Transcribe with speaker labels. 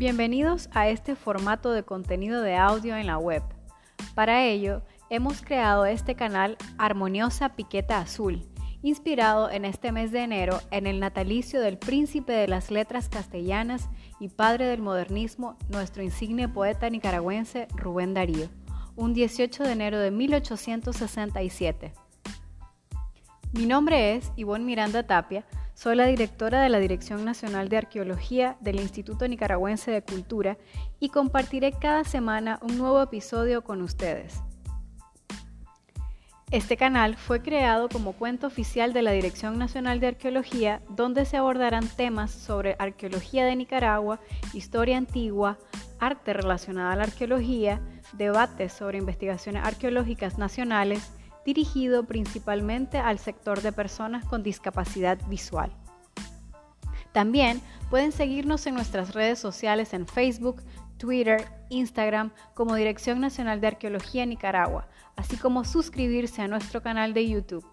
Speaker 1: Bienvenidos a este formato de contenido de audio en la web. Para ello, hemos creado este canal Armoniosa Piqueta Azul, inspirado en este mes de enero en el natalicio del príncipe de las letras castellanas y padre del modernismo, nuestro insigne poeta nicaragüense Rubén Darío, un 18 de enero de 1867. Mi nombre es Ivonne Miranda Tapia, soy la directora de la Dirección Nacional de Arqueología del Instituto Nicaragüense de Cultura y compartiré cada semana un nuevo episodio con ustedes. Este canal fue creado como cuenta oficial de la Dirección Nacional de Arqueología, donde se abordarán temas sobre arqueología de Nicaragua, historia antigua, arte relacionada a la arqueología, debates sobre investigaciones arqueológicas nacionales, dirigido principalmente al sector de personas con discapacidad visual. También pueden seguirnos en nuestras redes sociales en Facebook, Twitter, Instagram como Dirección Nacional de Arqueología Nicaragua, así como suscribirse a nuestro canal de YouTube.